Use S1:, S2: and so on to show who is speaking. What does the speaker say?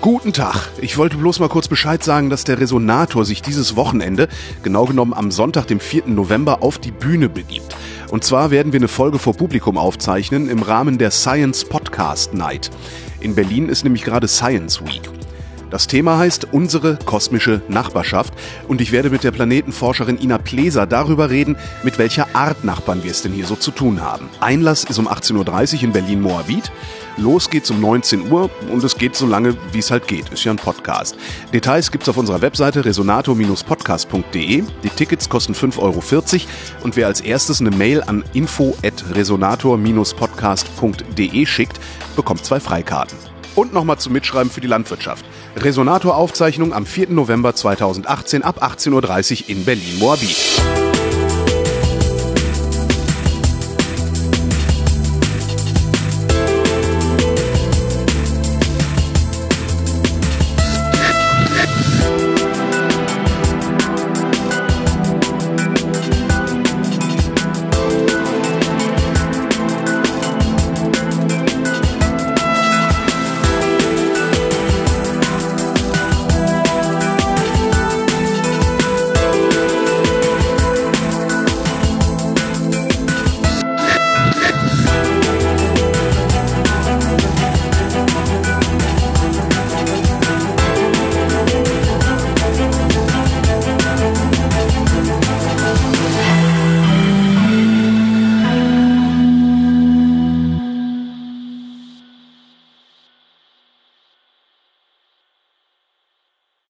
S1: Guten Tag. Ich wollte bloß mal kurz Bescheid sagen, dass der Resonator sich dieses Wochenende, genau genommen am Sonntag, dem 4. November, auf die Bühne begibt. Und zwar werden wir eine Folge vor Publikum aufzeichnen im Rahmen der Science Podcast Night. In Berlin ist nämlich gerade Science Week. Das Thema heißt unsere kosmische Nachbarschaft und ich werde mit der Planetenforscherin Ina Pleser darüber reden, mit welcher Art Nachbarn wir es denn hier so zu tun haben. Einlass ist um 18.30 Uhr in Berlin-Moabit. Los geht's um 19 Uhr und es geht so lange, wie es halt geht. Ist ja ein Podcast. Details gibt's auf unserer Webseite resonator-podcast.de. Die Tickets kosten 5,40 Euro und wer als erstes eine Mail an info@resonator-podcast.de schickt, bekommt zwei Freikarten. Und nochmal zum Mitschreiben für die Landwirtschaft. Resonator-Aufzeichnung am 4. November 2018 ab 18.30 Uhr in Berlin-Moabit.